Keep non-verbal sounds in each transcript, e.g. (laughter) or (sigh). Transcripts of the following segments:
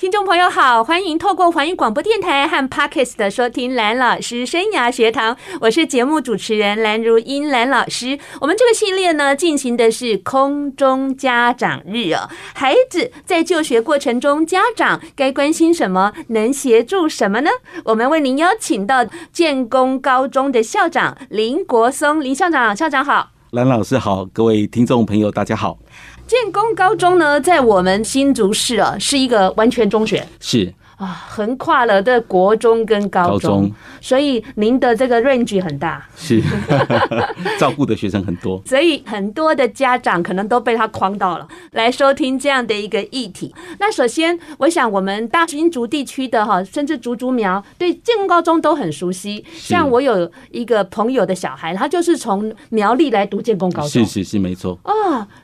听众朋友好，欢迎透过环宇广播电台和 Parkes 的收听蓝老师生涯学堂，我是节目主持人蓝如英蓝老师。我们这个系列呢，进行的是空中家长日哦。孩子在就学过程中，家长该关心什么？能协助什么呢？我们为您邀请到建功高中的校长林国松林校长，校长好，蓝老师好，各位听众朋友大家好。建功高中呢，在我们新竹市啊，是一个完全中学。是。啊，横跨了的国中跟高中，高中，所以您的这个 range 很大，是 (laughs) 照顾的学生很多，(laughs) 所以很多的家长可能都被他框到了，来收听这样的一个议题。那首先，我想我们大新竹地区的哈，甚至竹竹苗对建功高中都很熟悉。像我有一个朋友的小孩，他就是从苗栗来读建功高中，是是是，没错。啊，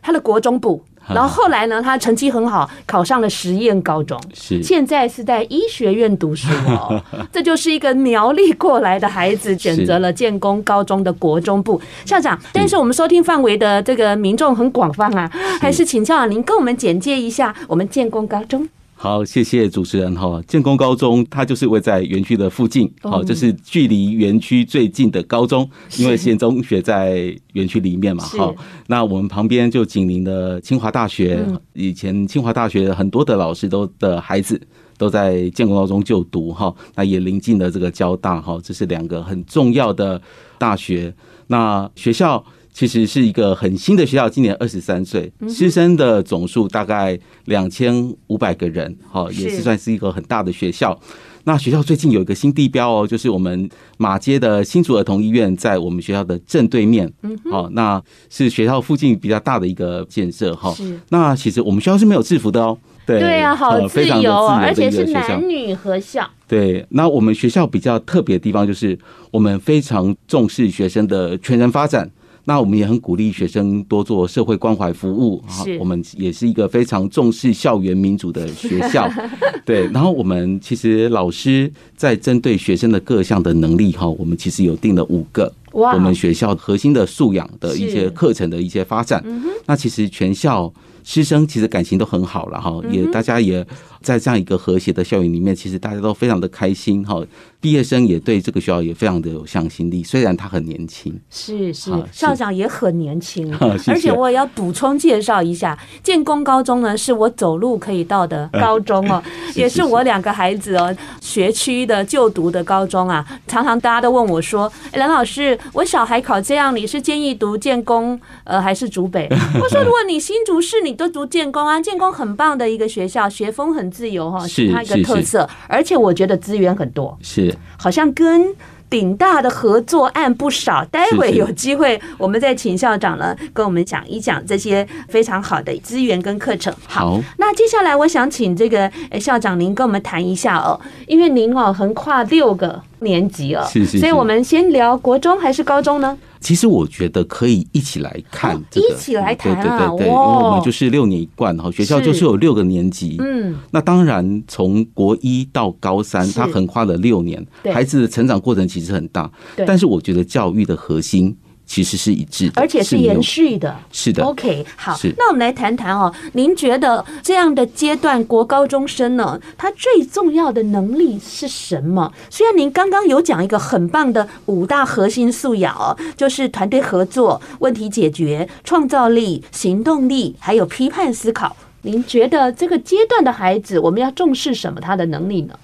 他的国中部。然后后来呢，他成绩很好，考上了实验高中，是现在是在医学院读书哦。(laughs) 这就是一个苗栗过来的孩子选择了建功高中的国中部。校长，但是我们收听范围的这个民众很广泛啊，还是请校长您跟我们简介一下我们建功高中。好，谢谢主持人哈。建工高中它就是位在园区的附近，好，这是距离园区最近的高中，因为县中学在园区里面嘛。好，那我们旁边就紧邻的清华大学，以前清华大学很多的老师都的孩子都在建工高中就读哈，那也临近了这个交大哈，这是两个很重要的大学。那学校。其实是一个很新的学校，今年二十三岁，师生的总数大概两千五百个人，哈，也是算是一个很大的学校。那学校最近有一个新地标哦，就是我们马街的新竹儿童医院在我们学校的正对面，好，那是学校附近比较大的一个建设哈。那其实我们学校是没有制服的哦，对对啊，好自由啊，而且是男女合校。对，那我们学校比较特别的地方就是我们非常重视学生的全人发展。那我们也很鼓励学生多做社会关怀服务啊，我们也是一个非常重视校园民主的学校，(laughs) 对。然后我们其实老师在针对学生的各项的能力哈，我们其实有定了五个，我们学校核心的素养的一些课程的一些发展。那其实全校师生其实感情都很好了哈，也大家也在这样一个和谐的校园里面，其实大家都非常的开心哈。毕业生也对这个学校也非常的有向心力，虽然他很年轻，是是，校长也很年轻，(laughs) 而且我也要补充介绍一下，建工高中呢是我走路可以到的高 (laughs) 中哦，(laughs) 也是我两个孩子哦学区的就读的高中啊。常常大家都问我说：“蓝老师，我小孩考这样，你是建议读建工呃还是竹北？”我说：“如果你新竹市，你都读建工啊，建工很棒的一个学校，学风很自由哈，是它一个特色，而且我觉得资源很多，是。”好像跟顶大的合作案不少，待会有机会我们再请校长呢跟我们讲一讲这些非常好的资源跟课程。好，那接下来我想请这个校长您跟我们谈一下哦，因为您哦横跨六个年级了，是是，所以我们先聊国中还是高中呢？其实我觉得可以一起来看，一起来谈啊！对对对，因为我们就是六年一贯哈，学校就是有六个年级。嗯，那当然从国一到高三，它横跨了六年，孩子的成长过程其实很大。但是我觉得教育的核心。其实是一致的，而且是延续的。是的，OK，好，那我们来谈谈哦。您觉得这样的阶段，国高中生呢，他最重要的能力是什么？虽然您刚刚有讲一个很棒的五大核心素养哦，就是团队合作、问题解决、创造力、行动力，还有批判思考。您觉得这个阶段的孩子，我们要重视什么？他的能力呢？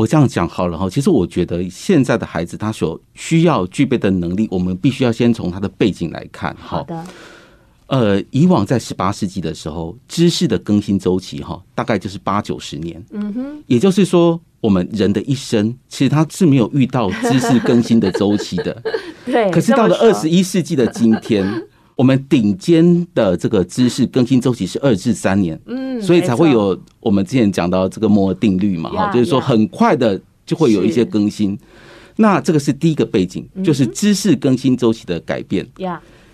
我这样讲好了哈，其实我觉得现在的孩子他所需要具备的能力，我们必须要先从他的背景来看。好的，呃，以往在十八世纪的时候，知识的更新周期哈，大概就是八九十年。嗯哼，也就是说，我们人的一生其实他是没有遇到知识更新的周期的。(laughs) 对，可是到了二十一世纪的今天。(laughs) 我们顶尖的这个知识更新周期是二至三年，嗯，所以才会有我们之前讲到这个摩尔定律嘛，哈，就是说很快的就会有一些更新。那这个是第一个背景，就是知识更新周期的改变。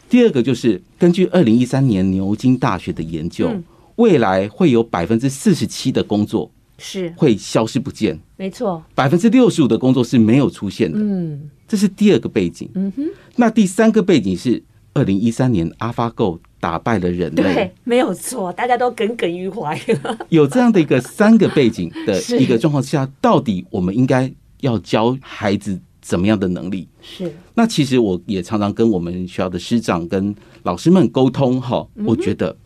第二个就是根据二零一三年牛津大学的研究，未来会有百分之四十七的工作是。会消失不见，没错，百分之六十五的工作是没有出现的。嗯，这是第二个背景。嗯哼，那第三个背景是二零一三年 AlphaGo 打败了人类，对，没有错，大家都耿耿于怀。(laughs) 有这样的一个三个背景的 (laughs) 一个状况下，到底我们应该要教孩子怎么样的能力？是。那其实我也常常跟我们学校的师长跟老师们沟通哈，我觉得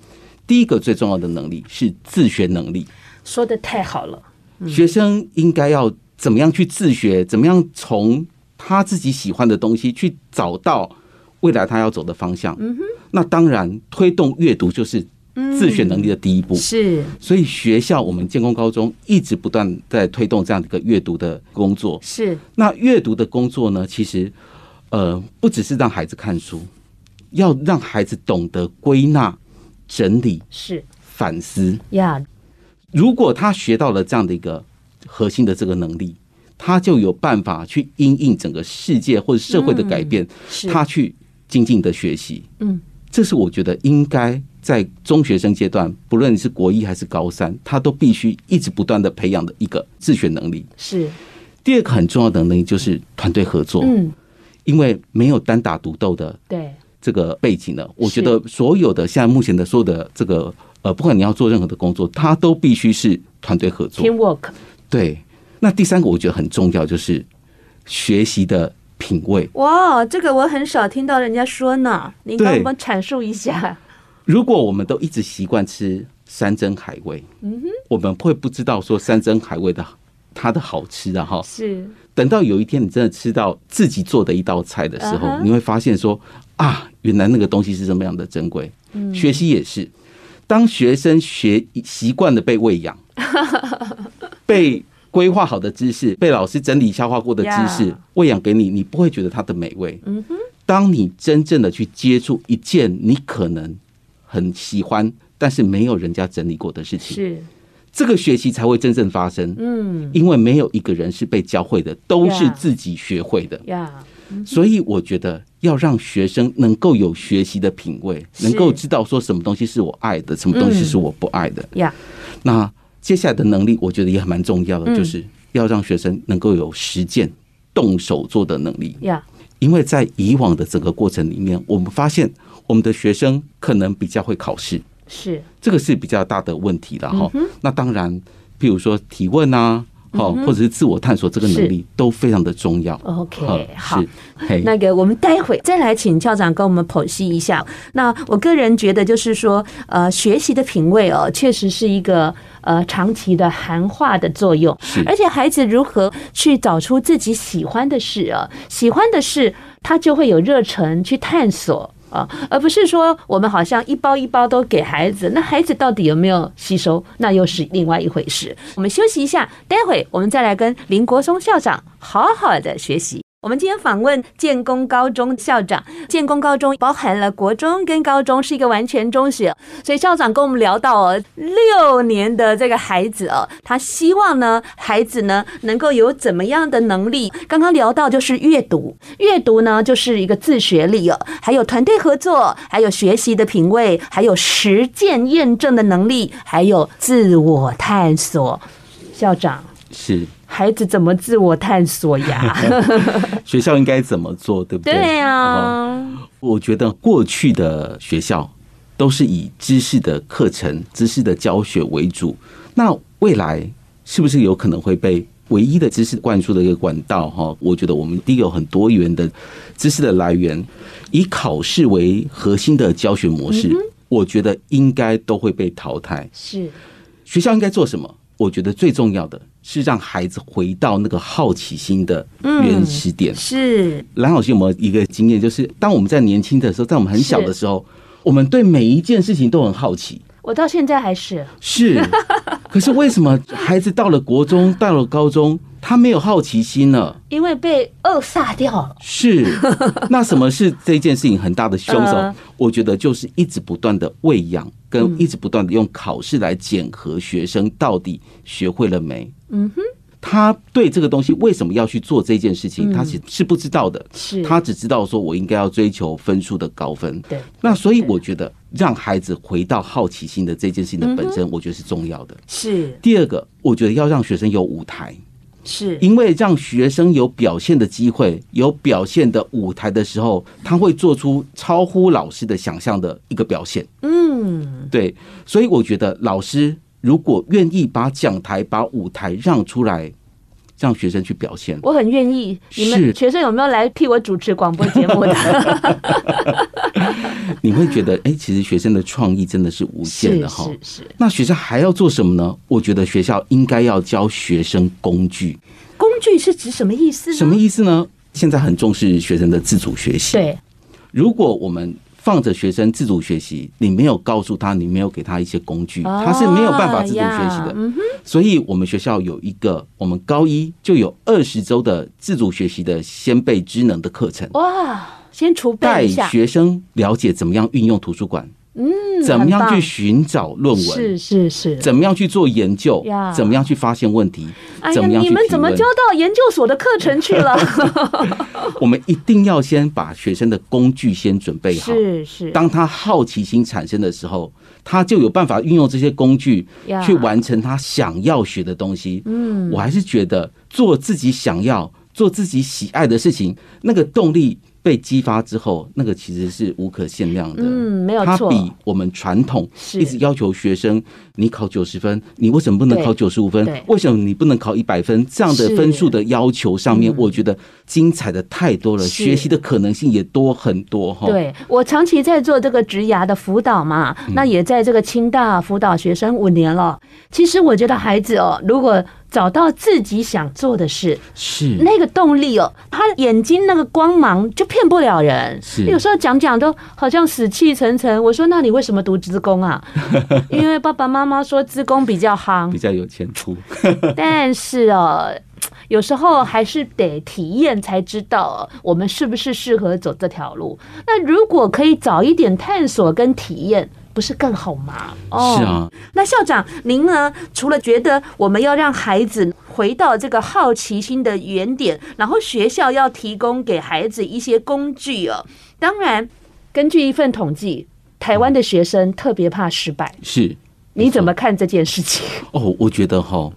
第一个最重要的能力是自学能力。说的太好了，学生应该要怎么样去自学？怎么样从他自己喜欢的东西去找到未来他要走的方向？嗯哼，那当然推动阅读就是自学能力的第一步。是，所以学校我们建工高中一直不断在推动这样的一个阅读的工作。是，那阅读的工作呢，其实呃不只是让孩子看书，要让孩子懂得归纳、整理、是反思呀。如果他学到了这样的一个核心的这个能力，他就有办法去因应整个世界或者社会的改变，他去精进的学习。嗯，这是我觉得应该在中学生阶段，不论你是国一还是高三，他都必须一直不断的培养的一个自学能力。是第二个很重要的能力就是团队合作。嗯，因为没有单打独斗的对这个背景呢，我觉得所有的现在目前的所有的这个。呃，不管你要做任何的工作，它都必须是团队合作。Teamwork。对，那第三个我觉得很重要，就是学习的品味。哇，这个我很少听到人家说呢，您跟我们阐述一下。如果我们都一直习惯吃山珍海味，嗯哼，我们会不知道说山珍海味的它的好吃啊，哈。是。等到有一天你真的吃到自己做的一道菜的时候，uh huh. 你会发现说啊，原来那个东西是这么样的珍贵。嗯，学习也是。当学生学习惯了被喂养，(laughs) 被规划好的知识，被老师整理消化过的知识喂养给你，你不会觉得它的美味。当你真正的去接触一件你可能很喜欢，但是没有人家整理过的事情，是。这个学习才会真正发生。嗯，因为没有一个人是被教会的，都是自己学会的。所以我觉得要让学生能够有学习的品味，能够知道说什么东西是我爱的，什么东西是我不爱的。呀，那接下来的能力，我觉得也蛮重要的，就是要让学生能够有实践、动手做的能力。呀，因为在以往的整个过程里面，我们发现我们的学生可能比较会考试，是这个是比较大的问题了哈。那当然，譬如说提问啊。好，或者是自我探索这个能力都非常的重要。OK，好，那个我们待会再来请校长跟我们剖析一下。那我个人觉得就是说，呃，学习的品味哦，确实是一个呃长期的涵化的作用。是，而且孩子如何去找出自己喜欢的事啊，喜欢的事，他就会有热忱去探索。啊，而不是说我们好像一包一包都给孩子，那孩子到底有没有吸收，那又是另外一回事。我们休息一下，待会我们再来跟林国松校长好好的学习。我们今天访问建功高中校长，建功高中包含了国中跟高中，是一个完全中学，所以校长跟我们聊到哦，六年的这个孩子哦，他希望呢，孩子呢能够有怎么样的能力？刚刚聊到就是阅读，阅读呢就是一个自学力哦，还有团队合作，还有学习的品味，还有实践验证的能力，还有自我探索。校长是。孩子怎么自我探索呀？(laughs) 学校应该怎么做，对不对？对啊，我觉得过去的学校都是以知识的课程、知识的教学为主。那未来是不是有可能会被唯一的知识灌输的一个管道？哈，我觉得我们一定有很多元的知识的来源，以考试为核心的教学模式，我觉得应该都会被淘汰。是学校应该做什么？我觉得最重要的是让孩子回到那个好奇心的原始点。是蓝老师有没有一个经验？就是当我们在年轻的时候，在我们很小的时候，我们对每一件事情都很好奇。我到现在还是是，可是为什么孩子到了国中、到了高中，他没有好奇心呢？因为被扼杀掉了。是，那什么是这件事情很大的凶手？我觉得就是一直不断的喂养。跟一直不断的用考试来检核学生到底学会了没？嗯哼，他对这个东西为什么要去做这件事情，他是是不知道的。是，他只知道说我应该要追求分数的高分。对，那所以我觉得让孩子回到好奇心的这件事情的本身，我觉得是重要的。是。第二个，我觉得要让学生有舞台，是。因为让学生有表现的机会、有表现的舞台的时候，他会做出超乎老师的想象的一个表现。嗯，对，所以我觉得老师如果愿意把讲台、把舞台让出来。让学生去表现，我很愿意。你们学生有没有来替我主持广播节目的？(laughs) 你会觉得，哎、欸，其实学生的创意真的是无限的哈。是是，是。那学校还要做什么呢？我觉得学校应该要教学生工具。工具是指什么意思呢？什么意思呢？现在很重视学生的自主学习。对。如果我们放着学生自主学习，你没有告诉他，你没有给他一些工具，他是没有办法自主学习的。所以，我们学校有一个，我们高一就有二十周的自主学习的先备知能的课程。哇，先储备带学生了解怎么样运用图书馆。嗯，怎么样去寻找论文？是是是。怎么样去做研究？怎么样去发现问题？怎么样？你们怎么教到研究所的课程去了？(laughs) (laughs) 我们一定要先把学生的工具先准备好。是是。当他好奇心产生的时候，他就有办法运用这些工具去完成他想要学的东西。嗯，我还是觉得做自己想要、做自己喜爱的事情，那个动力。被激发之后，那个其实是无可限量的。嗯，没有错。它比我们传统一直要求学生你考九十分，你为什么不能考九十五分？为什么你不能考一百分？这样的分数的要求上面，我觉得精彩的太多了，学习的可能性也多很多哈。对，我长期在做这个职涯的辅导嘛，那也在这个清大辅导学生五年了。其实我觉得孩子哦，如果找到自己想做的事，是那个动力哦。他眼睛那个光芒就骗不了人。是有时候讲讲都好像死气沉沉。我说：“那你为什么读职工啊？” (laughs) 因为爸爸妈妈说职工比较夯，比较有前途。但是哦，有时候还是得体验才知道我们是不是适合走这条路。那如果可以早一点探索跟体验。不是更好吗？哦，是啊。那校长，您呢？除了觉得我们要让孩子回到这个好奇心的原点，然后学校要提供给孩子一些工具哦。当然，根据一份统计，台湾的学生特别怕失败。是，你怎么看这件事情？哦，我觉得哈，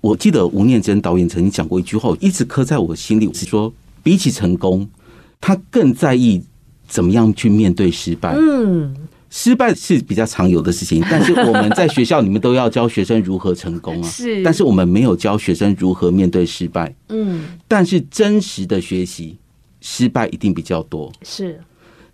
我记得吴念真导演曾经讲过一句话，一直刻在我心里，是说，比起成功，他更在意怎么样去面对失败。嗯。失败是比较常有的事情，(laughs) 但是我们在学校里面都要教学生如何成功啊。(laughs) 是，但是我们没有教学生如何面对失败。嗯，但是真实的学习，失败一定比较多。是，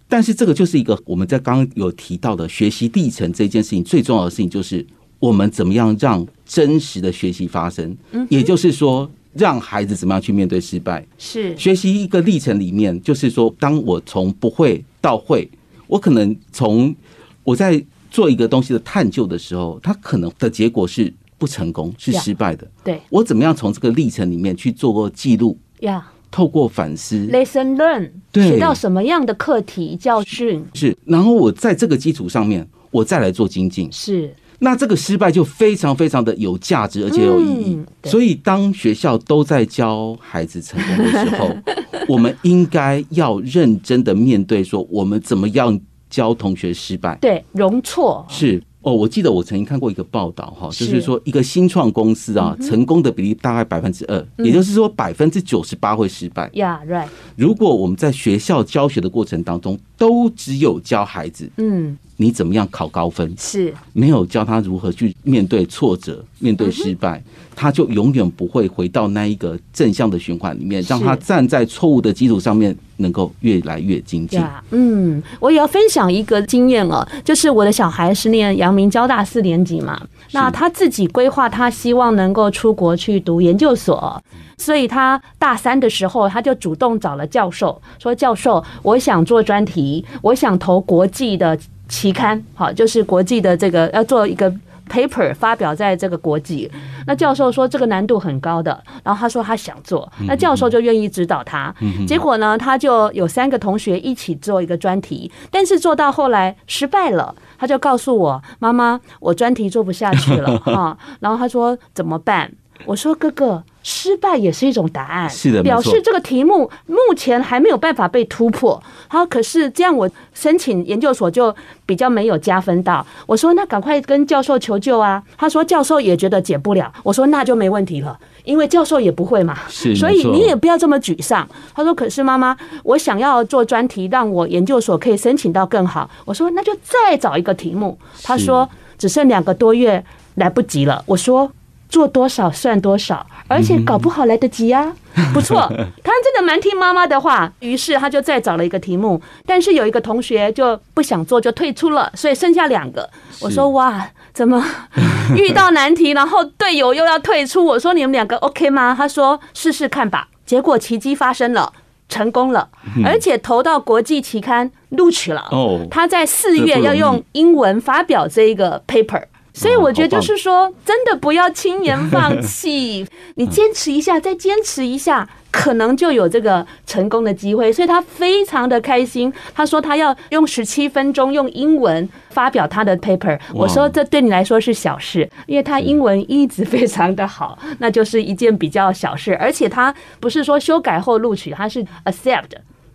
但是这个就是一个我们在刚刚有提到的学习历程这件事情最重要的事情，就是我们怎么样让真实的学习发生。嗯，也就是说，让孩子怎么样去面对失败。是，学习一个历程里面，就是说，当我从不会到会。我可能从我在做一个东西的探究的时候，它可能的结果是不成功，是失败的。对，我怎么样从这个历程里面去做过记录？呀，透过反思，lesson learn，学到什么样的课题教训？是，然后我在这个基础上面，我再来做精进。是。那这个失败就非常非常的有价值，而且有意义。嗯、所以，当学校都在教孩子成功的时候，(laughs) 我们应该要认真的面对，说我们怎么样教同学失败？对，容错是。哦，我记得我曾经看过一个报道哈，就是说一个新创公司啊，成功的比例大概百分之二，也就是说百分之九十八会失败。Yeah, right。如果我们在学校教学的过程当中，都只有教孩子，嗯。你怎么样考高分？是没有教他如何去面对挫折、面对失败，他就永远不会回到那一个正向的循环里面，让他站在错误的基础上面，能够越来越精进。嗯，我也要分享一个经验哦，就是我的小孩是念阳明交大四年级嘛，那他自己规划，他希望能够出国去读研究所，所以他大三的时候，他就主动找了教授，说：“教授，我想做专题，我想投国际的。”期刊好，就是国际的这个要做一个 paper 发表在这个国际。那教授说这个难度很高的，然后他说他想做，那教授就愿意指导他。结果呢，他就有三个同学一起做一个专题，但是做到后来失败了，他就告诉我妈妈，我专题做不下去了 (laughs) 哈。然后他说怎么办？我说哥哥。失败也是一种答案，是的，表示这个题目目前还没有办法被突破。好，可是这样我申请研究所就比较没有加分到。我说那赶快跟教授求救啊！他说教授也觉得解不了。我说那就没问题了，因为教授也不会嘛。是，所以你也不要这么沮丧。他说可是妈妈，我想要做专题，让我研究所可以申请到更好。我说那就再找一个题目。他说只剩两个多月，来不及了。我说。做多少算多少，而且搞不好来得及啊！不错，(laughs) 他真的蛮听妈妈的话，于是他就再找了一个题目，但是有一个同学就不想做，就退出了，所以剩下两个。我说哇，怎么 (laughs) 遇到难题，然后队友又要退出？我说你们两个 OK 吗？他说试试看吧。结果奇迹发生了，成功了，而且投到国际期刊录取了。哦，他在四月要用英文发表这一个 paper。所以我觉得就是说，真的不要轻言放弃，(laughs) 你坚持一下，再坚持一下，可能就有这个成功的机会。所以他非常的开心，他说他要用十七分钟用英文发表他的 paper。我说这对你来说是小事，因为他英文一直非常的好，那就是一件比较小事。而且他不是说修改后录取，他是 accept。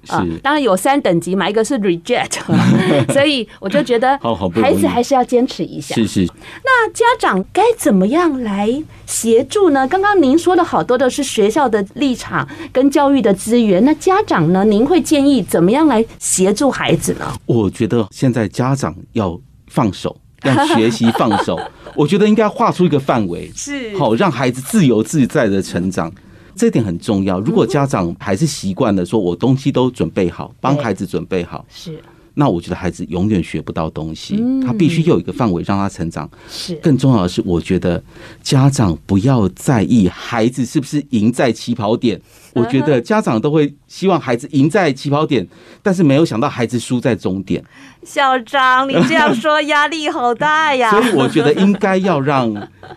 啊，当然有三等级嘛，一个是 reject，(laughs) 所以我就觉得孩子还是要坚持一下。是是。那家长该怎么样来协助呢？刚刚您说的好多的是学校的立场跟教育的资源，那家长呢？您会建议怎么样来协助孩子呢？我觉得现在家长要放手，(laughs) 让学习放手。我觉得应该画出一个范围，是好让孩子自由自在的成长。这点很重要。如果家长还是习惯了说，我东西都准备好，帮孩子准备好，是，那我觉得孩子永远学不到东西。他必须有一个范围让他成长。是，更重要的是，我觉得家长不要在意孩子是不是赢在起跑点。我觉得家长都会希望孩子赢在起跑点，但是没有想到孩子输在终点。校长，你这样说压力好大呀！(laughs) 所以我觉得应该要让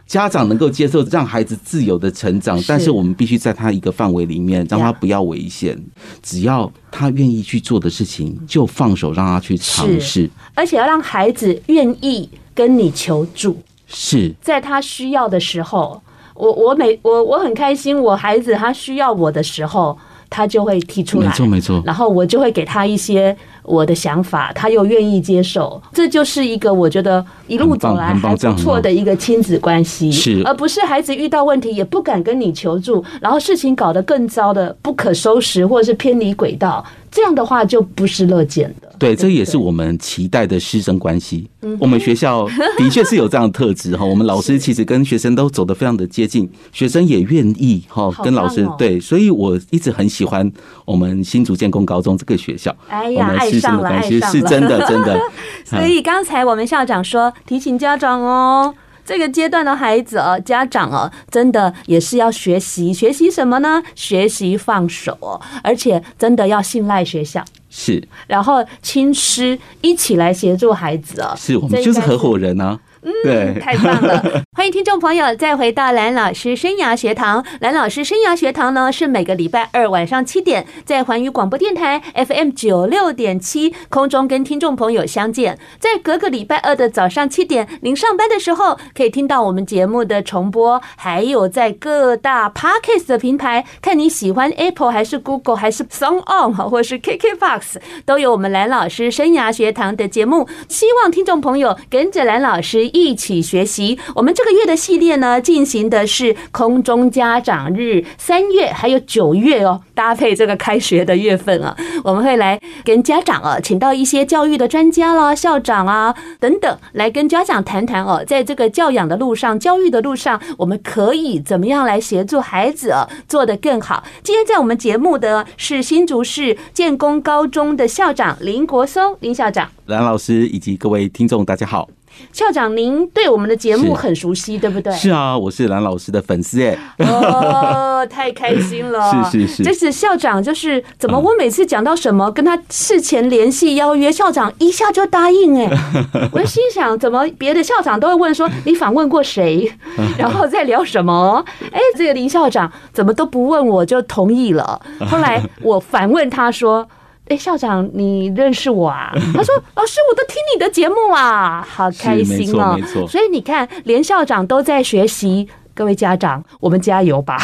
家长能够接受，让孩子自由的成长，但是我们必须在他一个范围里面，让他不要危险。只要他愿意去做的事情，就放手让他去尝试，而且要让孩子愿意跟你求助，是在他需要的时候。我我每我我很开心，我孩子他需要我的时候，他就会提出来，没错没错，然后我就会给他一些我的想法，他又愿意接受，这就是一个我觉得一路走来还不错的一个亲子关系，是，而不是孩子遇到问题也不敢跟你求助，然后事情搞得更糟的不可收拾，或者是偏离轨道。这样的话就不是乐见的。对，这也是我们期待的师生关系。我们学校的确是有这样的特质哈。(laughs) 我们老师其实跟学生都走得非常的接近，学生也愿意哈跟老师对。所以我一直很喜欢我们新竹建工高中这个学校。哎呀，爱上了，爱上了，是真的，真的。所以刚才我们校长说，提醒家长哦。这个阶段的孩子哦，家长哦，真的也是要学习，学习什么呢？学习放手哦，而且真的要信赖学校，是，然后亲师一起来协助孩子哦，是我们就是合伙人啊。嗯，对，太棒了！(laughs) 欢迎听众朋友再回到蓝老师生涯学堂。蓝老师生涯学堂呢，是每个礼拜二晚上七点在环宇广播电台 FM 九六点七空中跟听众朋友相见。在隔个礼拜二的早上七点，您上班的时候可以听到我们节目的重播，还有在各大 Podcast 的平台，看你喜欢 Apple 还是 Google 还是 Song On 或是 KKBox，都有我们蓝老师生涯学堂的节目。希望听众朋友跟着蓝老师。一起学习，我们这个月的系列呢，进行的是空中家长日，三月还有九月哦，搭配这个开学的月份啊，我们会来跟家长啊，请到一些教育的专家啦、校长啊等等，来跟家长谈谈哦，在这个教养的路上、教育的路上，我们可以怎么样来协助孩子啊，做得更好。今天在我们节目的是新竹市建工高中的校长林国松林校长，蓝老师以及各位听众，大家好。校长，您对我们的节目很熟悉，对不对？是啊，我是蓝老师的粉丝哎。哦，太开心了！(laughs) 是是是，这是校长，就是怎么我每次讲到什么，跟他事前联系邀约，校长一下就答应哎。(laughs) 我就心想，怎么别的校长都会问说你访问过谁，(laughs) 然后再聊什么？哎，这个林校长怎么都不问我就同意了。后来我反问他说。哎，校长，你认识我啊？(laughs) 他说：“老师，我都听你的节目啊，好开心哦。”所以你看，连校长都在学习各位家长，我们加油吧！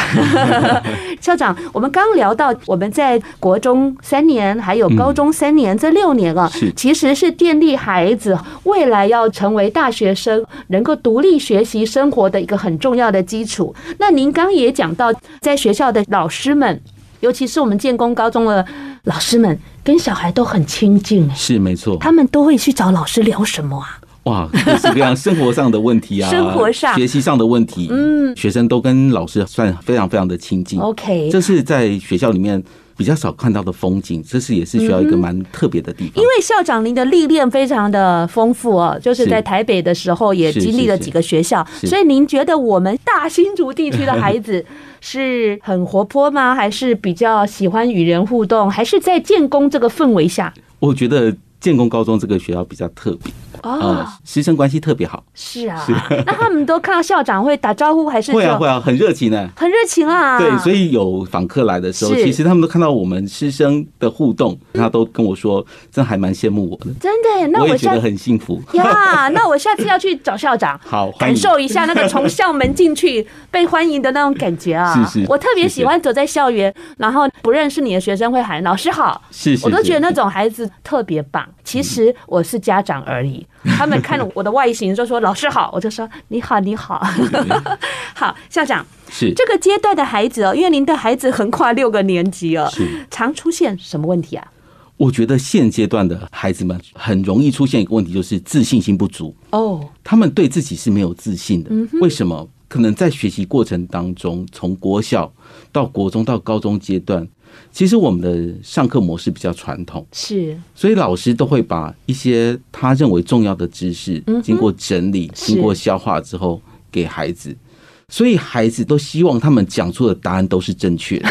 (laughs) 校长，我们刚聊到我们在国中三年，还有高中三年，这六年啊，其实是建立孩子未来要成为大学生，能够独立学习生活的一个很重要的基础。那您刚也讲到，在学校的老师们，尤其是我们建工高中的老师们，跟小孩都很亲近，是没错，他们都会去找老师聊什么啊？哇，各式各样生活上的问题啊，生活上、学习上的问题，嗯，学生都跟老师算非常非常的亲近。OK，这是在学校里面比较少看到的风景，这是也是需要一个蛮特别的地方。因为校长您的历练非常的丰富哦，就是在台北的时候也经历了几个学校，所以您觉得我们大新竹地区的孩子 (laughs) 是很活泼吗？还是比较喜欢与人互动？还是在建工这个氛围下？我觉得建工高中这个学校比较特别。哦，师生关系特别好。是啊，那他们都看到校长会打招呼，还是会啊会啊，很热情呢，很热情啊。对，所以有访客来的时候，其实他们都看到我们师生的互动，他都跟我说，真还蛮羡慕我的。真的，那我也觉得很幸福呀。那我下次要去找校长，(laughs) 好感受一下那个从校门进去 (laughs) 被欢迎的那种感觉啊。是是，我特别喜欢走在校园，然后不认识你的学生会喊老师好，是是，我都觉得那种孩子特别棒。其实我是家长而已，(laughs) 他们看了我的外形就说老师好，我就说你好你好。(laughs) 好，校长是这个阶段的孩子哦，因为您的孩子横跨六个年级哦，是常出现什么问题啊？我觉得现阶段的孩子们很容易出现一个问题，就是自信心不足哦，他们对自己是没有自信的。为什么？可能在学习过程当中，从国小到国中到高中阶段。其实我们的上课模式比较传统，是，所以老师都会把一些他认为重要的知识，经过整理、经过消化之后给孩子，所以孩子都希望他们讲出的答案都是正确的。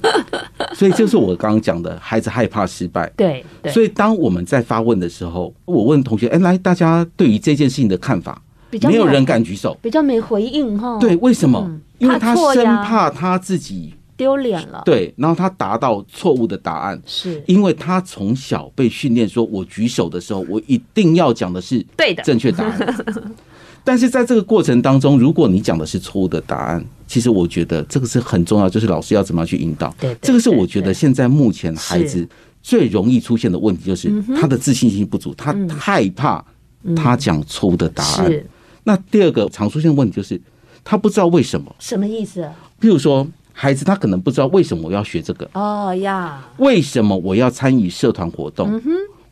(laughs) 所以就是我刚刚讲的，孩子害怕失败。对，所以当我们在发问的时候，我问同学：“哎，来，大家对于这件事情的看法？”没有人敢举手，比较没回应哈。对，为什么？因为他生怕他自己。丢脸了，对，然后他达到错误的答案，是因为他从小被训练说，我举手的时候，我一定要讲的是对的正确答案。(laughs) 但是在这个过程当中，如果你讲的是错误的答案，其实我觉得这个是很重要，就是老师要怎么样去引导。对，这个是我觉得现在目前孩子最容易出现的问题，就是他的自信心不足，他害怕他讲错误的答案。那第二个常出现的问题就是他不知道为什么，什么意思？譬如说。孩子他可能不知道为什么我要学这个哦呀，为什么我要参与社团活动？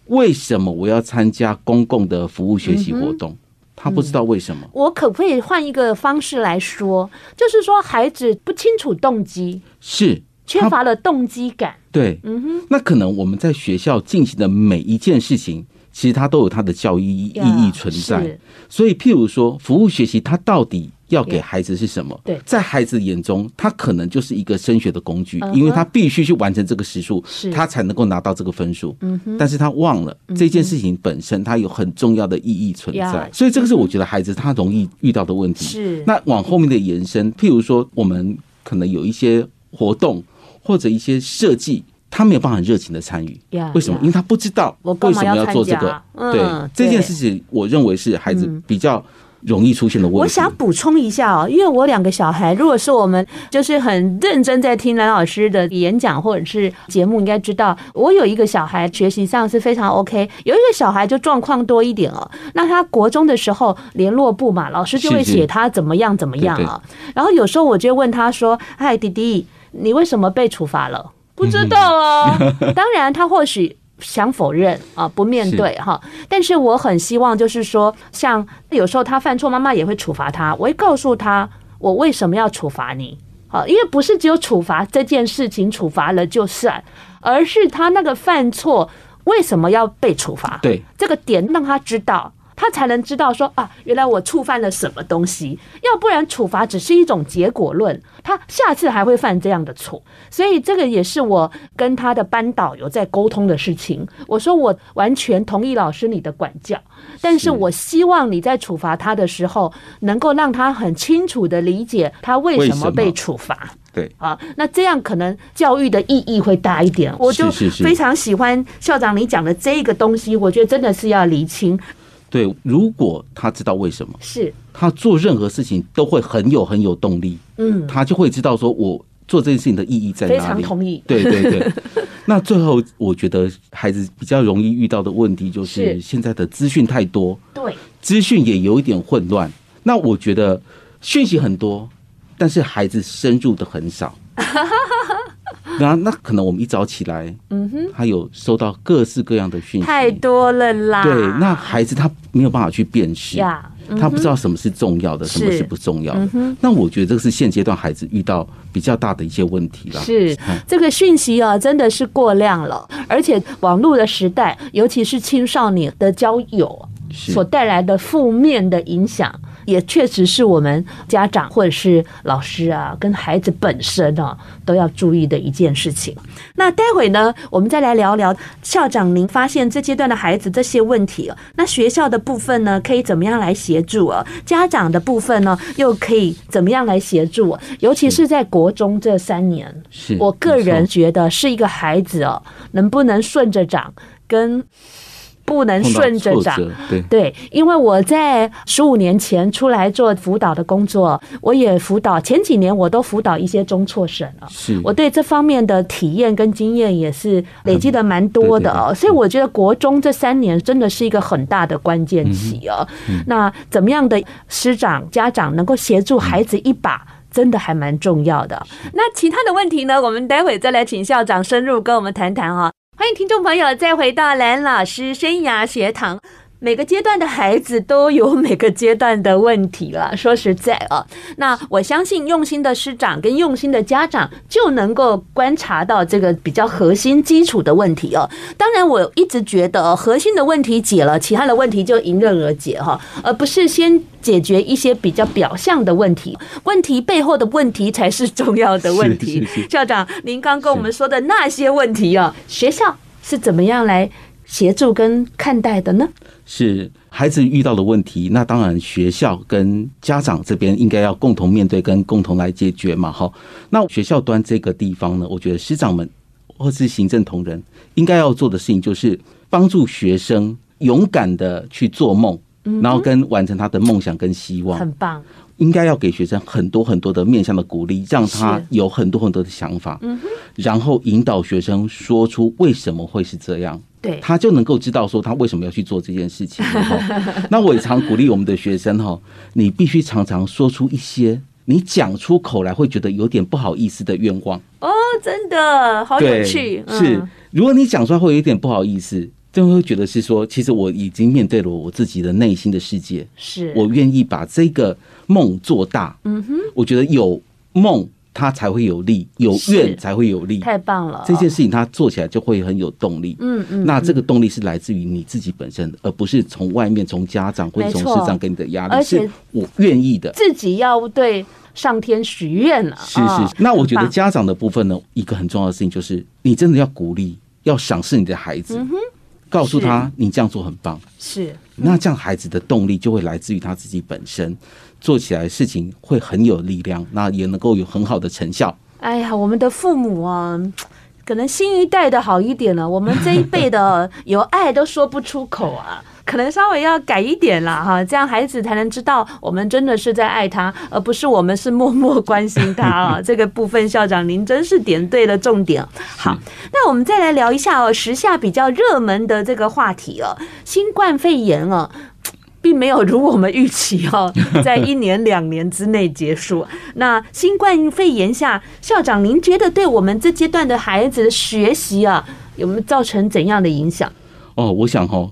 为什么我要参加公共的服务学习活动？他不知道为什么。我可不可以换一个方式来说？就是说孩子不清楚动机，是缺乏了动机感。对，嗯哼，那可能我们在学校进行的每一件事情，其实它都有它的教育意义存在。所以，譬如说服务学习，它到底？要给孩子是什么？对，在孩子眼中，他可能就是一个升学的工具，因为他必须去完成这个时数，他才能够拿到这个分数。嗯，但是他忘了这件事情本身，它有很重要的意义存在。所以这个是我觉得孩子他容易遇到的问题。是。那往后面的延伸，譬如说，我们可能有一些活动或者一些设计，他没有办法热情的参与。为什么？因为他不知道为什么要做这个。对，这件事情，我认为是孩子比较。容易出现的问题。我想补充一下哦，因为我两个小孩，如果是我们就是很认真在听蓝老师的演讲或者是节目，应该知道我有一个小孩学习上是非常 OK，有一个小孩就状况多一点哦。那他国中的时候联络部嘛，老师就会写他怎么样怎么样啊。然后有时候我就问他说：“嗨，弟弟，你为什么被处罚了？”不知道啊。当然，他或许。想否认啊，不面对哈，但是我很希望，就是说，像有时候他犯错，妈妈也会处罚他，我会告诉他，我为什么要处罚你，好，因为不是只有处罚这件事情，处罚了就算，而是他那个犯错为什么要被处罚，对，这个点让他知道。他才能知道说啊，原来我触犯了什么东西，要不然处罚只是一种结果论，他下次还会犯这样的错。所以这个也是我跟他的班导有在沟通的事情。我说我完全同意老师你的管教，但是我希望你在处罚他的时候，能够让他很清楚的理解他为什么被处罚。对啊，那这样可能教育的意义会大一点。我就非常喜欢校长你讲的这个东西，我觉得真的是要厘清。对，如果他知道为什么，是他做任何事情都会很有很有动力。嗯，他就会知道说我做这件事情的意义在哪里。非常同意。对对对。(laughs) 那最后，我觉得孩子比较容易遇到的问题就是现在的资讯太多，对，资讯也有一点混乱。那我觉得讯息很多，但是孩子深入的很少。(laughs) 那那可能我们一早起来，嗯哼，他有收到各式各样的讯息，太多了啦。对，那孩子他没有办法去辨识，他不知道什么是重要的，什么是不重要的。那我觉得这个是现阶段孩子遇到比较大的一些问题了。是这个讯息啊，真的是过量了，而且网络的时代，尤其是青少年的交友所带来的负面的影响。也确实是我们家长或者是老师啊，跟孩子本身啊都要注意的一件事情。那待会呢，我们再来聊聊校长，您发现这阶段的孩子这些问题，那学校的部分呢，可以怎么样来协助啊？家长的部分呢，又可以怎么样来协助？尤其是在国中这三年，是我个人觉得是一个孩子哦，能不能顺着长跟。不能顺着长，对。对，因为我在十五年前出来做辅导的工作，我也辅导前几年我都辅导一些中辍生了，是。我对这方面的体验跟经验也是累积的蛮多的哦，所以我觉得国中这三年真的是一个很大的关键期哦。那怎么样的师长家长能够协助孩子一把，真的还蛮重要的。那其他的问题呢，我们待会再来请校长深入跟我们谈谈哈。欢迎听众朋友再回到蓝老师生涯学堂。每个阶段的孩子都有每个阶段的问题了。(laughs) 说实在啊，那我相信用心的师长跟用心的家长就能够观察到这个比较核心基础的问题哦。当然，我一直觉得核心的问题解了，其他的问题就迎刃而解哈，而不是先解决一些比较表象的问题。问题背后的问题才是重要的问题。校长，您刚跟我们说的那些问题啊，学校是怎么样来协助跟看待的呢？是孩子遇到的问题，那当然学校跟家长这边应该要共同面对跟共同来解决嘛。哈，那学校端这个地方呢，我觉得师长们或是行政同仁应该要做的事情，就是帮助学生勇敢的去做梦，然后跟完成他的梦想跟希望。很棒。应该要给学生很多很多的面向的鼓励，让他有很多很多的想法，然后引导学生说出为什么会是这样，对，他就能够知道说他为什么要去做这件事情。(laughs) 那我也常鼓励我们的学生哈，你必须常常说出一些你讲出口来会觉得有点不好意思的愿望。哦，真的好有趣。是，如果你讲出来会有点不好意思。就会觉得是说，其实我已经面对了我自己的内心的世界，是我愿意把这个梦做大。嗯哼，我觉得有梦，它才会有力；有愿，才会有力。太棒了！这件事情它做起来就会很有动力。嗯嗯，那这个动力是来自于你自己本身，而不是从外面、从家长或者从市长给你的压力。而且我愿意的，自己要对上天许愿了。是是。那我觉得家长的部分呢，一个很重要的事情就是，你真的要鼓励，要赏识你的孩子。嗯哼。告诉他，你这样做很棒。是，那这样孩子的动力就会来自于他自己本身，做起来事情会很有力量，那也能够有很好的成效。哎呀，我们的父母啊，可能新一代的好一点了，我们这一辈的 (laughs) 有爱都说不出口啊。可能稍微要改一点了哈，这样孩子才能知道我们真的是在爱他，而不是我们是默默关心他 (laughs) 啊。这个部分校长您真是点对了重点。好，那我们再来聊一下哦，时下比较热门的这个话题哦，新冠肺炎哦，并没有如我们预期哦，(laughs) 在一年两年之内结束。那新冠肺炎下，校长您觉得对我们这阶段的孩子的学习啊，有没有造成怎样的影响？哦，我想哦。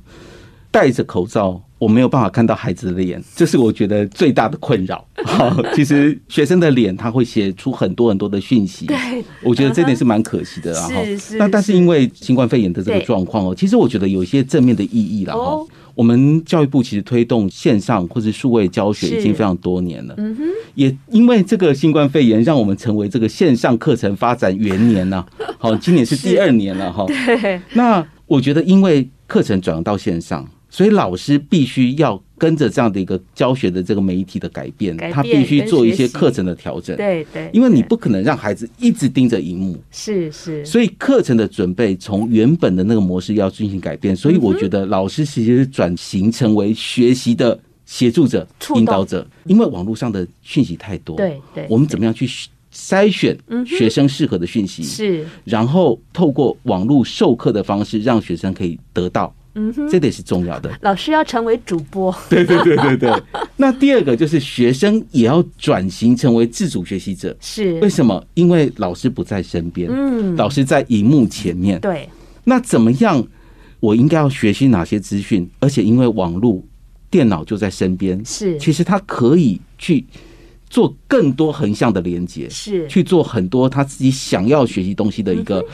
戴着口罩，我没有办法看到孩子的脸，这是我觉得最大的困扰。(laughs) 好，其实学生的脸他会写出很多很多的讯息，对，我觉得这点是蛮可惜的。(laughs) 然后，那但是因为新冠肺炎的这个状况哦，其实我觉得有一些正面的意义了哈。我们教育部其实推动线上或是数位教学已经非常多年了，嗯哼，也因为这个新冠肺炎，让我们成为这个线上课程发展元年呐。(laughs) 好，今年是第二年了哈。对，那我觉得因为课程转到线上。所以老师必须要跟着这样的一个教学的这个媒体的改变，他必须做一些课程的调整。对对，因为你不可能让孩子一直盯着荧幕。是是。所以课程的准备从原本的那个模式要进行改变。所以我觉得老师其实是转型成为学习的协助者、引导者，因为网络上的讯息太多，对对，我们怎么样去筛选学生适合的讯息？是，然后透过网络授课的方式，让学生可以得到。嗯哼，这点是重要的。老师要成为主播，对对对对对。(laughs) 那第二个就是学生也要转型成为自主学习者。是，为什么？因为老师不在身边，嗯，老师在荧幕前面。对。那怎么样？我应该要学习哪些资讯？而且因为网络、电脑就在身边，是。其实他可以去做更多横向的连接，是去做很多他自己想要学习东西的一个，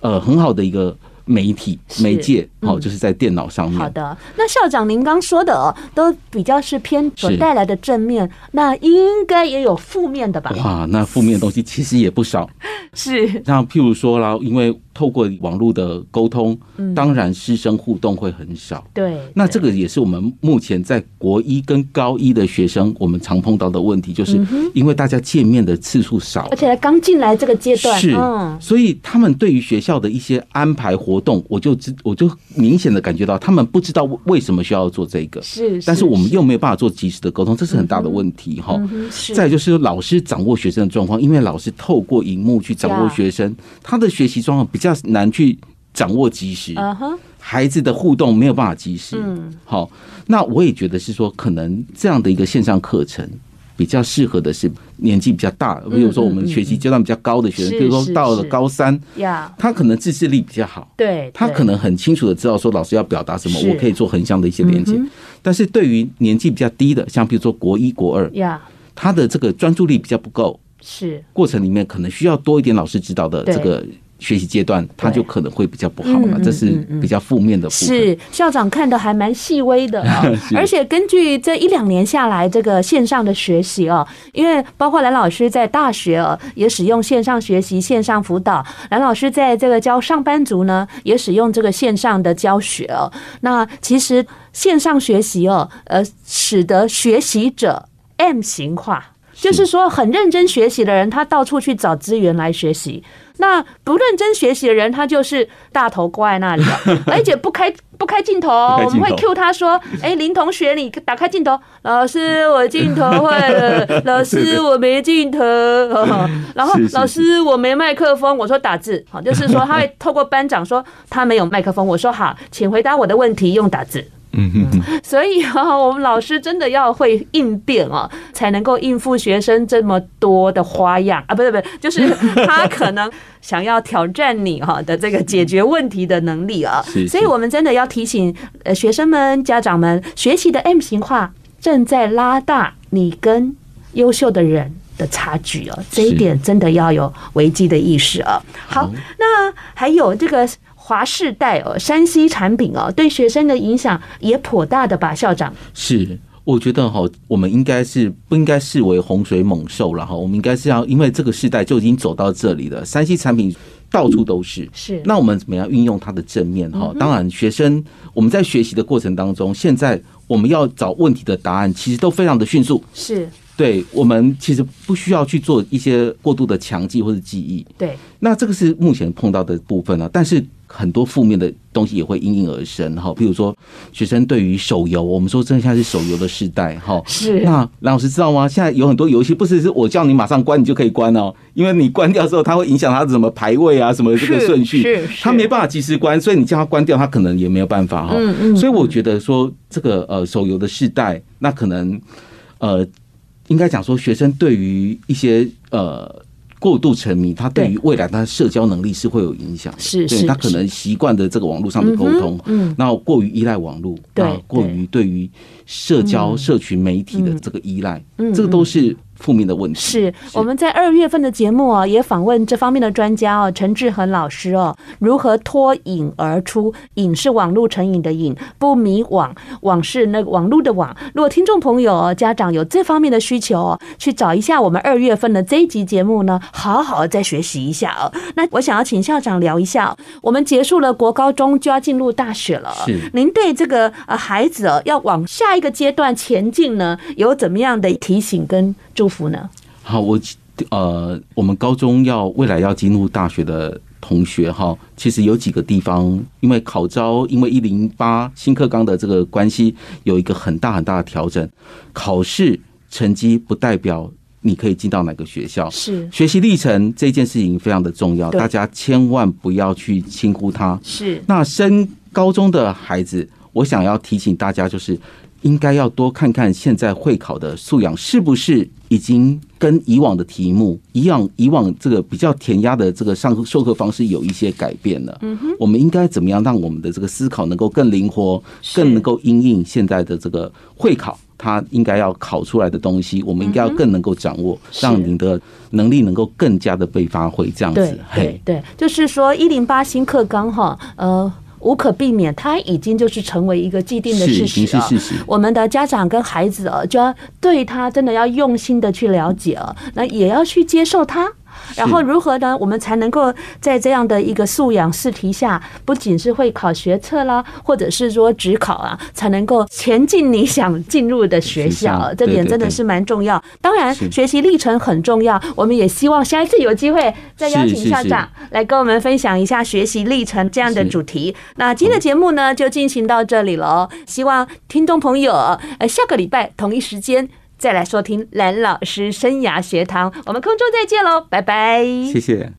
呃，很好的一个。媒体媒介哦，就是在电脑上面。好的，那校长您刚说的哦，都比较是偏所带来的正面，那应该也有负面的吧？哇，那负面的东西其实也不少。(laughs) 是，像譬如说啦，因为。透过网络的沟通，当然师生互动会很少。对，那这个也是我们目前在国一跟高一的学生，我们常碰到的问题，就是因为大家见面的次数少，而且刚进来这个阶段，是，所以他们对于学校的一些安排活动，我就知我就明显的感觉到，他们不知道为什么需要做这个。是，但是我们又没有办法做及时的沟通，这是很大的问题哈。再就是老师掌握学生的状况，因为老师透过荧幕去掌握学生，他的学习状况比较。难去掌握及时，孩子的互动没有办法及时。嗯，好，那我也觉得是说，可能这样的一个线上课程比较适合的是年纪比较大，比如说我们学习阶段比较高的学生，比如说到了高三，他可能自制力比较好，对，他可能很清楚的知道说老师要表达什么，我可以做横向的一些连接。但是对于年纪比较低的，像比如说国一、国二，他的这个专注力比较不够，是。过程里面可能需要多一点老师指导的这个。学习阶段，他就可能会比较不好了，这是比较负面的部分。是校长看的还蛮细微的，(laughs) 而且根据这一两年下来，这个线上的学习哦，因为包括蓝老师在大学哦也使用线上学习、线上辅导，蓝老师在这个教上班族呢也使用这个线上的教学哦。那其实线上学习哦，呃，使得学习者 M 型化，就是说很认真学习的人，他到处去找资源来学习。那不认真学习的人，他就是大头挂在那里了，(laughs) 而且不开不开镜头，我们会 cue 他说：“哎，林同学，你打开镜头。”老师，我镜头坏了。(laughs) 老师，我没镜头。(laughs) 然后老师，我没麦克风。我说打字，好，就是说他会透过班长说他没有麦克风。我说好，请回答我的问题，用打字。嗯嗯，所以啊，我们老师真的要会应变啊，才能够应付学生这么多的花样啊！不是不是，就是他可能想要挑战你哈的这个解决问题的能力啊。所以我们真的要提醒呃学生们、家长们，学习的 M 型化正在拉大你跟优秀的人的差距啊，这一点真的要有危机的意识啊。好，那还有这个。滑世代哦，山西产品哦，对学生的影响也颇大的吧？校长是，我觉得哈，我们应该是不应该视为洪水猛兽了哈，我们应该是要，因为这个时代就已经走到这里了，山西产品到处都是，是，那我们怎么样运用它的正面哈？当然，学生我们在学习的过程当中，现在我们要找问题的答案，其实都非常的迅速，是。对，我们其实不需要去做一些过度的强记或者记忆。对，那这个是目前碰到的部分了。但是很多负面的东西也会应运而生哈。比如说，学生对于手游，我们说真的现在是手游的时代哈。是。那蓝老师知道吗？现在有很多游戏不是是我叫你马上关你就可以关哦，因为你关掉之后，它会影响它的什么排位啊，什么这个顺序，是，是，它没办法及时关，所以你叫它关掉，它可能也没有办法哈。嗯嗯。所以我觉得说这个呃手游的时代，那可能呃。应该讲说，学生对于一些呃过度沉迷，他对于未来他的社交能力是会有影响。是，对他可能习惯的这个网络上的沟通，嗯，然后过于依赖网络，对，过于对。于社交社群媒体的这个依赖，嗯，这个都是。负面的问题是我们在二月份的节目啊，也访问这方面的专家哦，陈志恒老师哦，如何脱颖而出？影是网络成瘾的瘾，不迷网，网是那个网络的网。如果听众朋友、家长有这方面的需求哦，去找一下我们二月份的这一集节目呢，好好再学习一下哦。那我想要请校长聊一下，我们结束了国高中就要进入大学了，是您对这个呃孩子哦要往下一个阶段前进呢，有怎么样的提醒跟祝福呢？好，我呃，我们高中要未来要进入大学的同学哈，其实有几个地方，因为考招，因为一零八新课纲的这个关系，有一个很大很大的调整。考试成绩不代表你可以进到哪个学校，是学习历程这件事情非常的重要，大家千万不要去轻忽它。是那升高中的孩子，我想要提醒大家就是。应该要多看看现在会考的素养是不是已经跟以往的题目一样，以往这个比较填鸭的这个上课授课方式有一些改变了。嗯哼，我们应该怎么样让我们的这个思考能够更灵活，更能够应应现在的这个会考，它应该要考出来的东西，我们应该要更能够掌握，让你的能力能够更加的被发挥。这样子，对对，就是说一零八新课纲哈，呃。无可避免，它已经就是成为一个既定的事实啊。我们的家长跟孩子啊，就要对他真的要用心的去了解啊，那也要去接受他。然后如何呢？我们才能够在这样的一个素养试题下，不仅是会考学测啦，或者是说职考啊，才能够前进你想进入的学校。这点真的是蛮重要。当然，学习历程很重要。我们也希望下一次有机会再邀请校长来跟我们分享一下学习历程这样的主题。那今天的节目呢，就进行到这里了。希望听众朋友，呃，下个礼拜同一时间。再来收听蓝老师生涯学堂，我们空中再见喽，拜拜，谢谢。